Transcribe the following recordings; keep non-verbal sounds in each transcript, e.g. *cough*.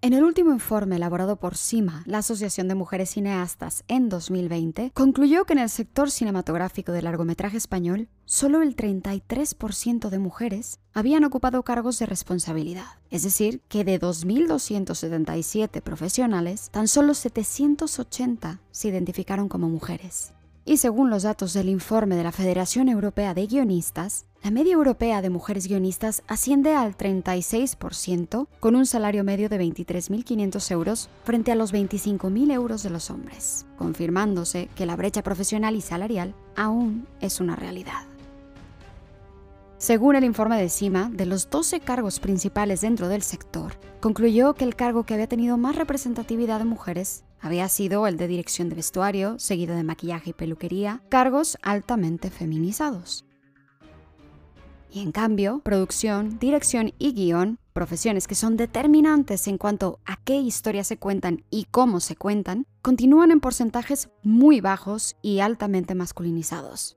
En el último informe elaborado por CIMA, la Asociación de Mujeres Cineastas, en 2020, concluyó que en el sector cinematográfico de largometraje español, solo el 33% de mujeres habían ocupado cargos de responsabilidad. Es decir, que de 2.277 profesionales, tan solo 780 se identificaron como mujeres. Y según los datos del informe de la Federación Europea de Guionistas, la media europea de mujeres guionistas asciende al 36%, con un salario medio de 23.500 euros frente a los 25.000 euros de los hombres, confirmándose que la brecha profesional y salarial aún es una realidad. Según el informe de CIMA, de los 12 cargos principales dentro del sector, concluyó que el cargo que había tenido más representatividad de mujeres había sido el de dirección de vestuario, seguido de maquillaje y peluquería, cargos altamente feminizados. Y en cambio, producción, dirección y guion, profesiones que son determinantes en cuanto a qué historias se cuentan y cómo se cuentan, continúan en porcentajes muy bajos y altamente masculinizados.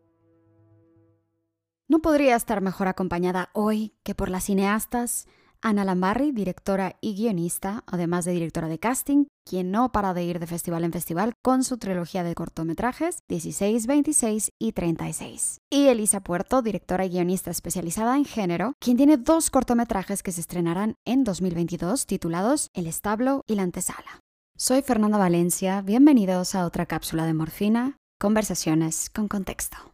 No podría estar mejor acompañada hoy que por las cineastas Ana Lambarri, directora y guionista, además de directora de casting, quien no para de ir de festival en festival con su trilogía de cortometrajes 16, 26 y 36. Y Elisa Puerto, directora y guionista especializada en género, quien tiene dos cortometrajes que se estrenarán en 2022 titulados El establo y la antesala. Soy Fernanda Valencia, bienvenidos a otra cápsula de morfina, conversaciones con contexto.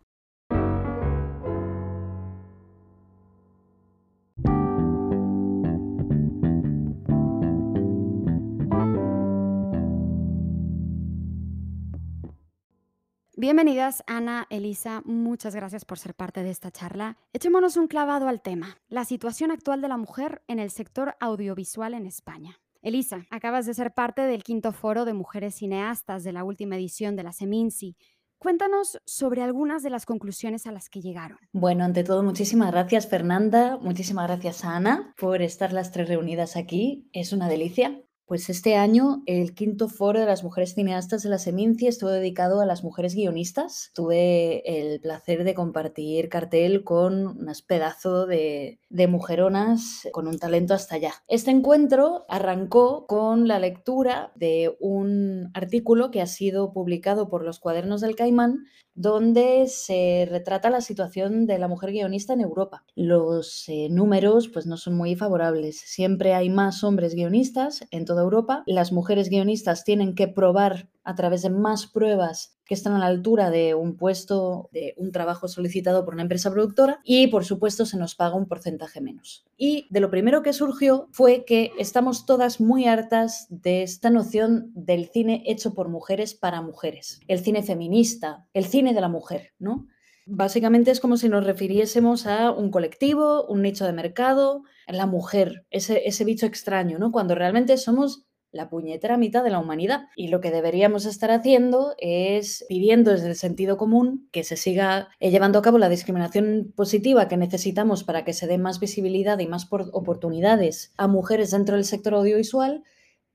Bienvenidas Ana, Elisa, muchas gracias por ser parte de esta charla. Echémonos un clavado al tema, la situación actual de la mujer en el sector audiovisual en España. Elisa, acabas de ser parte del quinto foro de mujeres cineastas de la última edición de la Seminci. Cuéntanos sobre algunas de las conclusiones a las que llegaron. Bueno, ante todo, muchísimas gracias Fernanda, muchísimas gracias Ana por estar las tres reunidas aquí. Es una delicia. Pues este año el quinto foro de las mujeres cineastas de la Seminci estuvo dedicado a las mujeres guionistas. Tuve el placer de compartir cartel con unas pedazo de, de mujeronas con un talento hasta allá. Este encuentro arrancó con la lectura de un artículo que ha sido publicado por los Cuadernos del Caimán donde se retrata la situación de la mujer guionista en Europa. Los eh, números pues no son muy favorables. Siempre hay más hombres guionistas en toda Europa. Las mujeres guionistas tienen que probar a través de más pruebas que están a la altura de un puesto, de un trabajo solicitado por una empresa productora y por supuesto se nos paga un porcentaje menos. Y de lo primero que surgió fue que estamos todas muy hartas de esta noción del cine hecho por mujeres para mujeres, el cine feminista, el cine de la mujer, ¿no? Básicamente es como si nos refiriésemos a un colectivo, un nicho de mercado, la mujer, ese, ese bicho extraño, ¿no? Cuando realmente somos la puñetera mitad de la humanidad. Y lo que deberíamos estar haciendo es pidiendo desde el sentido común que se siga eh, llevando a cabo la discriminación positiva que necesitamos para que se dé más visibilidad y más oportunidades a mujeres dentro del sector audiovisual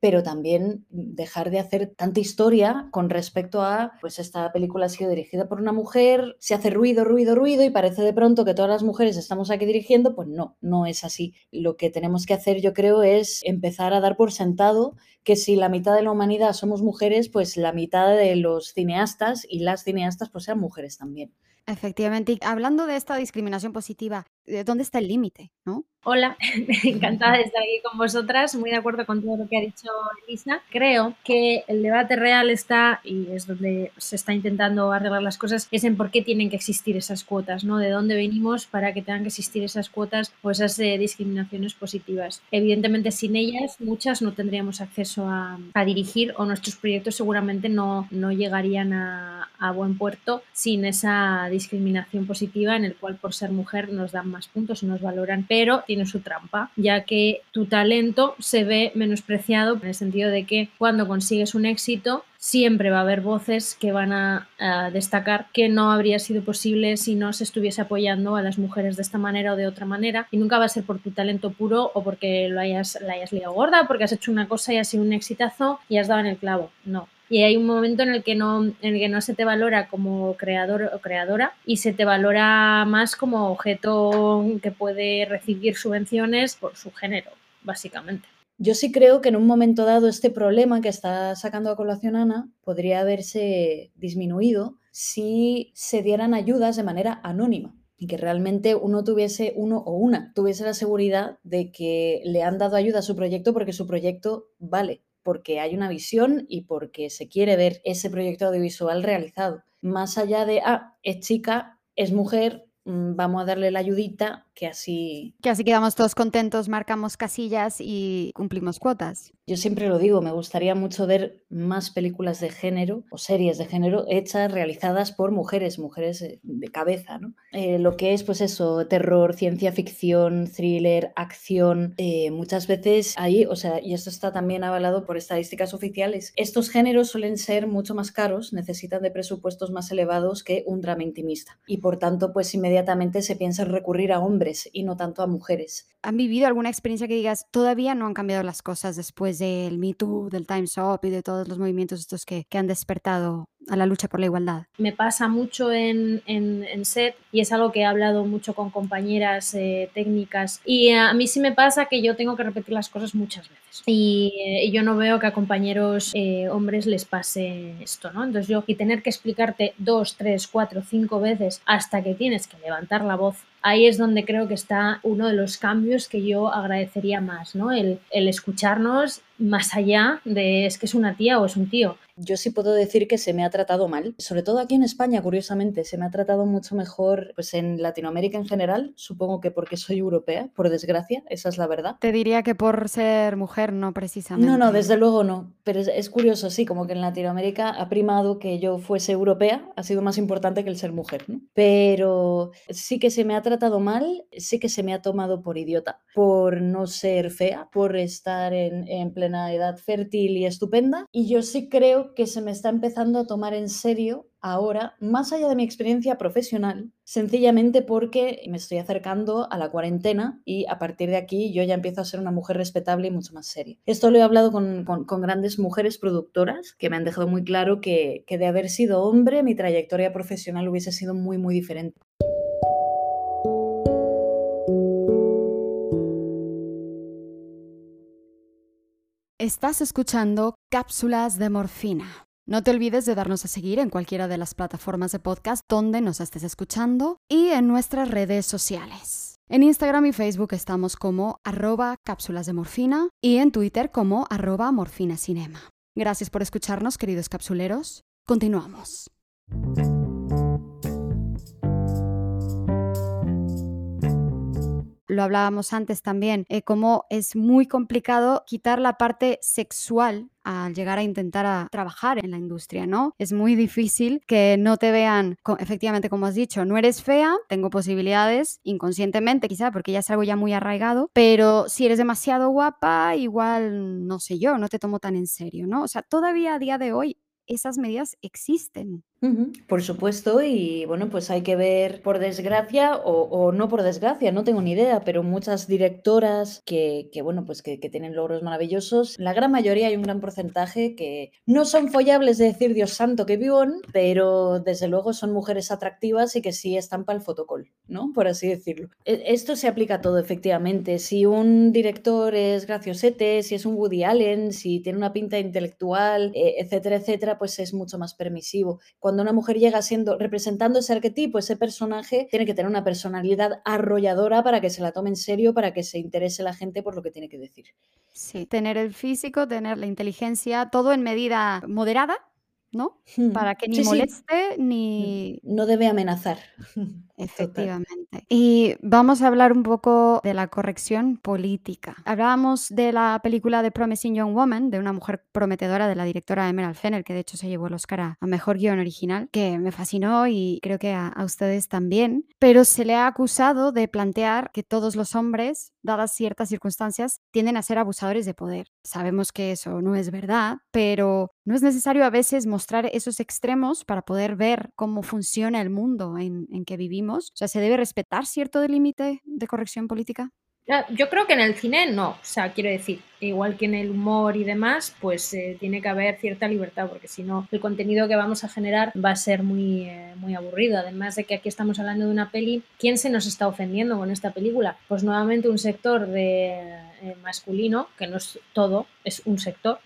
pero también dejar de hacer tanta historia con respecto a, pues esta película ha sido dirigida por una mujer, se hace ruido, ruido, ruido y parece de pronto que todas las mujeres estamos aquí dirigiendo, pues no, no es así. Lo que tenemos que hacer yo creo es empezar a dar por sentado que si la mitad de la humanidad somos mujeres, pues la mitad de los cineastas y las cineastas pues sean mujeres también. Efectivamente, y hablando de esta discriminación positiva, ¿dónde está el límite? ¿no? Hola, *laughs* encantada de estar aquí con vosotras, muy de acuerdo con todo lo que ha dicho Elisa. Creo que el debate real está, y es donde se está intentando arreglar las cosas, es en por qué tienen que existir esas cuotas, ¿no? De dónde venimos para que tengan que existir esas cuotas o esas eh, discriminaciones positivas. Evidentemente, sin ellas, muchas no tendríamos acceso a, dirigir o nuestros proyectos seguramente no, no llegarían a, a buen puerto sin esa discriminación positiva en el cual por ser mujer nos dan más puntos y nos valoran, pero tiene su trampa, ya que tu talento se ve menospreciado en el sentido de que cuando consigues un éxito siempre va a haber voces que van a, destacar que no habría sido posible si no se estuviese apoyando a las mujeres de esta manera o de otra manera y nunca va a ser por tu talento puro o porque lo hayas, la hayas liado gorda, porque has hecho una cosa y ha sido un exitazo y has dado en el clavo. No, y hay un momento en el que no, en el que no se te valora como creador o creadora y se te valora más como objeto que puede recibir subvenciones por su género, básicamente. Yo sí creo que en un momento dado este problema que está sacando a colación Ana podría haberse disminuido si se dieran ayudas de manera anónima y que realmente uno tuviese, uno o una, tuviese la seguridad de que le han dado ayuda a su proyecto porque su proyecto vale, porque hay una visión y porque se quiere ver ese proyecto audiovisual realizado. Más allá de, ah, es chica, es mujer, mm, vamos a darle la ayudita que así... Que así quedamos todos contentos, marcamos casillas y cumplimos cuotas. Yo siempre lo digo, me gustaría mucho ver más películas de género o series de género hechas, realizadas por mujeres, mujeres eh, de cabeza, ¿no? Eh, lo que es, pues eso, terror, ciencia ficción, thriller, acción, eh, muchas veces ahí, o sea, y esto está también avalado por estadísticas oficiales, estos géneros suelen ser mucho más caros, necesitan de presupuestos más elevados que un drama intimista. Y por tanto, pues inmediatamente se piensa en recurrir a hombres y no tanto a mujeres. ¿Han vivido alguna experiencia que digas, todavía no han cambiado las cosas después del Me Too, del Time's Up y de todos los movimientos estos que, que han despertado a la lucha por la igualdad? Me pasa mucho en, en, en set y es algo que he hablado mucho con compañeras eh, técnicas y a mí sí me pasa que yo tengo que repetir las cosas muchas veces y, eh, yo no veo que a compañeros eh, hombres les pase esto, ¿no? Entonces yo y tener que explicarte dos, tres, cuatro, cinco veces hasta que tienes que levantar la voz ahí es donde creo que está uno de los cambios que yo agradecería más, ¿no? El, el escucharnos más allá de es que es una tía o es un tío. Yo sí puedo decir que se me ha tratado mal, sobre todo aquí en España, curiosamente, se me ha tratado mucho mejor pues en Latinoamérica en general, supongo que porque soy europea, por desgracia, esa es la verdad. Te diría que por ser mujer, no precisamente. No, no, desde luego no, pero es, es curioso, sí, como que en Latinoamérica ha primado que yo fuese europea, ha sido más importante que el ser mujer, ¿no? Pero sí que se me ha tratado mal, sí que se me ha tomado por idiota, por no ser fea, por estar en, en plena edad fértil y estupenda. Y yo sí creo que se me está empezando a tomar en serio ahora, más allá de mi experiencia profesional, sencillamente porque me estoy acercando a la cuarentena y a partir de aquí yo ya empiezo a ser una mujer respetable y mucho más seria. Esto lo he hablado con, grandes mujeres productoras que me han dejado muy claro que de haber sido hombre mi trayectoria profesional hubiese sido muy, muy diferente. Estás escuchando Cápsulas de Morfina. No te olvides de darnos a seguir en cualquiera de las plataformas de podcast donde nos estés escuchando y en nuestras redes sociales. En Instagram y Facebook estamos como arroba cápsulas de morfina y en Twitter como arroba morfinacinema. Gracias por escucharnos, queridos capsuleros. Continuamos. Lo hablábamos antes también, eh, cómo es muy complicado quitar la parte sexual al llegar a intentar a trabajar en la industria, ¿no? Es muy difícil que no te vean, efectivamente, como has dicho, no eres fea, tengo posibilidades, inconscientemente quizá, porque ya es algo ya muy arraigado, pero si eres demasiado guapa, igual, no sé yo, no te tomo tan en serio, ¿no? O sea, todavía a día de hoy esas medidas existen. Por supuesto, y bueno, pues hay que ver, por desgracia, o, no por desgracia, no tengo ni idea, pero muchas directoras que, bueno, pues que, tienen logros maravillosos, la gran mayoría hay un gran porcentaje que no son follables de decir Dios santo que vivón, pero desde luego son mujeres atractivas y que sí están para el fotocol, ¿no? Por así decirlo. E, esto se aplica a todo, efectivamente. Si un director es graciosete, si es un Woody Allen, si tiene una pinta intelectual, eh, etcétera, etcétera, pues es mucho más permisivo cuando una mujer llega siendo, representando ese arquetipo, ese personaje, tiene que tener una personalidad arrolladora para que se la tome en serio, para que se interese la gente por lo que tiene que decir. Sí, tener el físico, tener la inteligencia, todo en medida moderada, ¿no? Hmm. Para que ni moleste ni... No debe amenazar. *laughs* Efectivamente. Y vamos a hablar un poco de la corrección política. Hablábamos de la película de Promising Young Woman, de una mujer prometedora de la directora Emerald Fennell, que de hecho se llevó el Oscar a, Mejor Guión Original, que me fascinó y creo que a, a ustedes también. Pero se le ha acusado de plantear que todos los hombres, dadas ciertas circunstancias, tienden a ser abusadores de poder. Sabemos que eso no es verdad, pero no es necesario a veces mostrar esos extremos para poder ver cómo funciona el mundo en, en que vivimos. O sea, ¿se debe respetar cierto límite de corrección política? Ah, yo creo que en el cine no, o sea, quiero decir, igual que en el humor y demás, pues eh, tiene que haber cierta libertad, porque si no, el contenido que vamos a generar va a ser muy, eh, muy aburrido. Además de que aquí estamos hablando de una peli, ¿quién se nos está ofendiendo con esta película? Pues nuevamente un sector de eh, masculino, que no es todo, es un sector,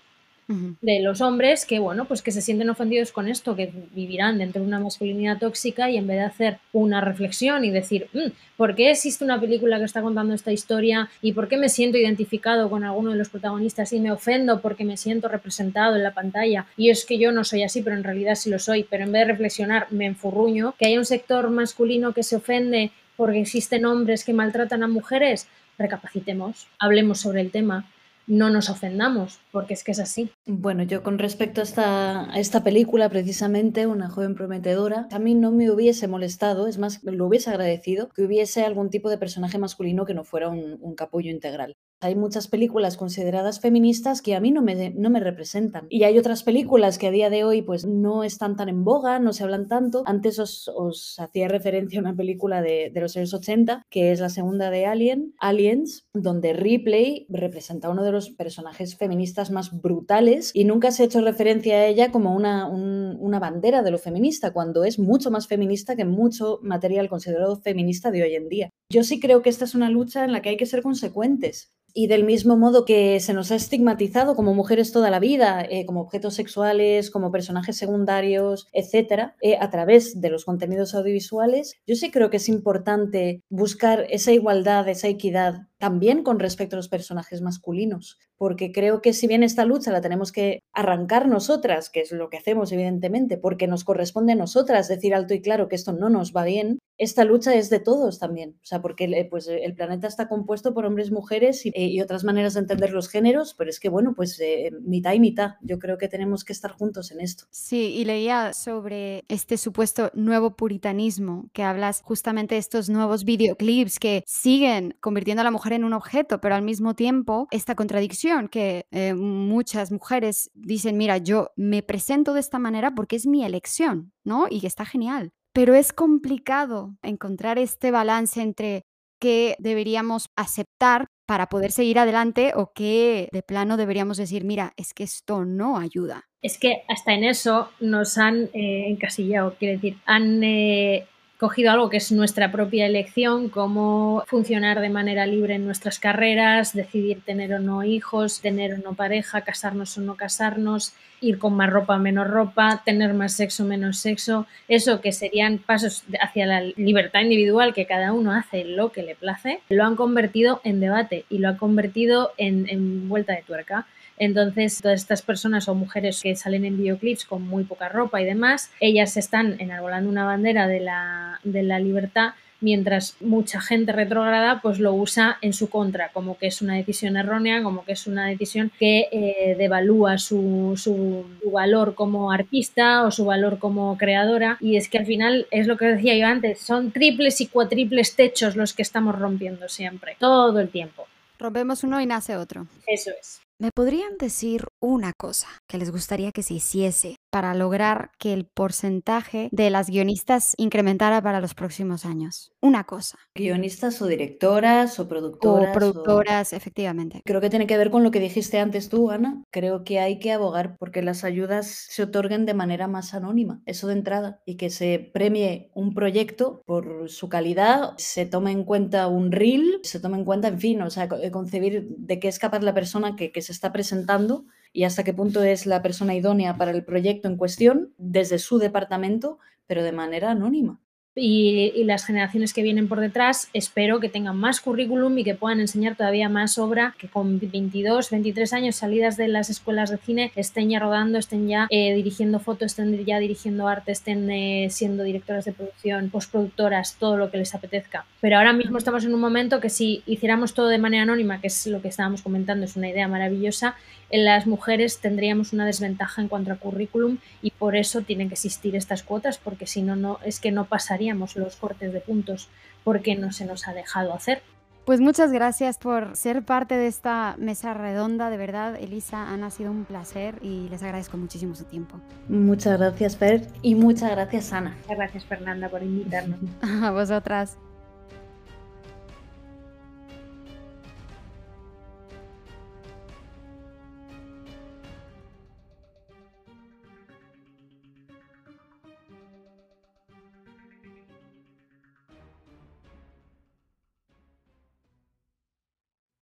de los hombres que, bueno, pues que se sienten ofendidos con esto, que vivirán dentro de una masculinidad tóxica y en vez de hacer una reflexión y decir, mm, ¿por qué existe una película que está contando esta historia y por qué me siento identificado con alguno de los protagonistas y me ofendo porque me siento representado en la pantalla y es que yo no soy así, pero en realidad sí lo soy, pero en vez de reflexionar me enfurruño, que haya un sector masculino que se ofende porque existen hombres que maltratan a mujeres, recapacitemos, hablemos sobre el tema no nos ofendamos, porque es que es así. Bueno, yo con respecto a esta, película, precisamente, Una joven prometedora, a mí no me hubiese molestado, es más, lo hubiese agradecido que hubiese algún tipo de personaje masculino que no fuera un capullo integral. Hay muchas películas consideradas feministas que a mí no me, no me representan. Y hay otras películas que a día de hoy pues no están tan en boga, no se hablan tanto. Antes os, hacía referencia a una película de, los años 80, que es la segunda de Alien, Aliens, donde Ripley representa a uno de los personajes feministas más brutales y nunca se ha hecho referencia a ella como una, un, una bandera de lo feminista, cuando es mucho más feminista que mucho material considerado feminista de hoy en día. Yo sí creo que esta es una lucha en la que hay que ser consecuentes y del mismo modo que se nos ha estigmatizado como mujeres toda la vida, eh, como objetos sexuales, como personajes secundarios, etcétera, eh, a través de los contenidos audiovisuales, yo sí creo que es importante buscar esa igualdad, esa equidad también con respecto a los personajes masculinos, porque creo que si bien esta lucha la tenemos que arrancar nosotras, que es lo que hacemos evidentemente, porque nos corresponde a nosotras decir alto y claro que esto no nos va bien, esta lucha es de todos también, o sea, porque eh, pues, el planeta está compuesto por hombres, mujeres y, eh, y, otras maneras de entender los géneros, pero es que bueno, pues eh, mitad y mitad, yo creo que tenemos que estar juntos en esto. Sí, y leía sobre este supuesto nuevo puritanismo, que hablas justamente de estos nuevos videoclips que siguen convirtiendo a la mujer en un objeto, pero al mismo tiempo esta contradicción que muchas mujeres dicen, mira, yo me presento de esta manera porque es mi elección, ¿no? Y está genial. Pero es complicado encontrar este balance entre qué deberíamos aceptar para poder seguir adelante o qué de plano deberíamos decir, mira, es que esto no ayuda. Es que hasta en eso nos han eh, encasillado, quiero decir, han eh, cogido algo que es nuestra propia elección, cómo funcionar de manera libre en nuestras carreras, decidir tener o no hijos, tener o no pareja, casarnos o no casarnos, ir con más ropa o menos ropa, tener más sexo o menos sexo, eso que serían pasos hacia la libertad individual que cada uno hace lo que le place, lo han convertido en debate y lo han convertido en, en vuelta de tuerca. Entonces, todas estas personas o mujeres que salen en videoclips con muy poca ropa y demás, ellas están enarbolando una bandera de la, de la libertad mientras mucha gente retrógrada pues lo usa en su contra, como que es una decisión errónea, como que es una decisión que eh, devalúa su, su, su, valor como artista o su valor como creadora. Y es que al final es lo que decía yo antes, son triples y cuatriples techos los que estamos rompiendo siempre, todo el tiempo. Rompemos uno y nace otro. Eso es. ¿Me podrían decir una cosa que les gustaría que se hiciese para lograr que el porcentaje de las guionistas incrementara para los próximos años? Una cosa. Guionistas o directoras o productoras. O productoras, o... efectivamente. Creo que tiene que ver con lo que dijiste antes tú, Ana. Creo que hay que abogar porque las ayudas se otorguen de manera más anónima, eso de entrada, y que se premie un proyecto por su calidad, se tome en cuenta un reel, se tome en cuenta, en fin, o sea, concebir de qué es capaz la persona que, que se está presentando y hasta qué punto es la persona idónea para el proyecto en cuestión desde su departamento, pero de manera anónima y, y, las generaciones que vienen por detrás espero que tengan más currículum y que puedan enseñar todavía más obra, que con 22, 23 años salidas de las escuelas de cine estén ya rodando, estén ya eh, dirigiendo fotos, estén ya dirigiendo arte, estén eh, siendo directoras de producción, postproductoras, todo lo que les apetezca. Pero ahora mismo estamos en un momento que si hiciéramos todo de manera anónima, que es lo que estábamos comentando, es una idea maravillosa, las mujeres tendríamos una desventaja en cuanto a currículum y por eso tienen que existir estas cuotas, porque si no, no es que no pasaría los cortes de puntos porque no se nos ha dejado hacer. Pues muchas gracias por ser parte de esta mesa redonda, de verdad, Elisa, Ana, ha sido un placer y les agradezco muchísimo su tiempo. Muchas gracias, Fer, y muchas gracias, Ana. Muchas gracias, Fernanda, por invitarnos. *laughs* A vosotras.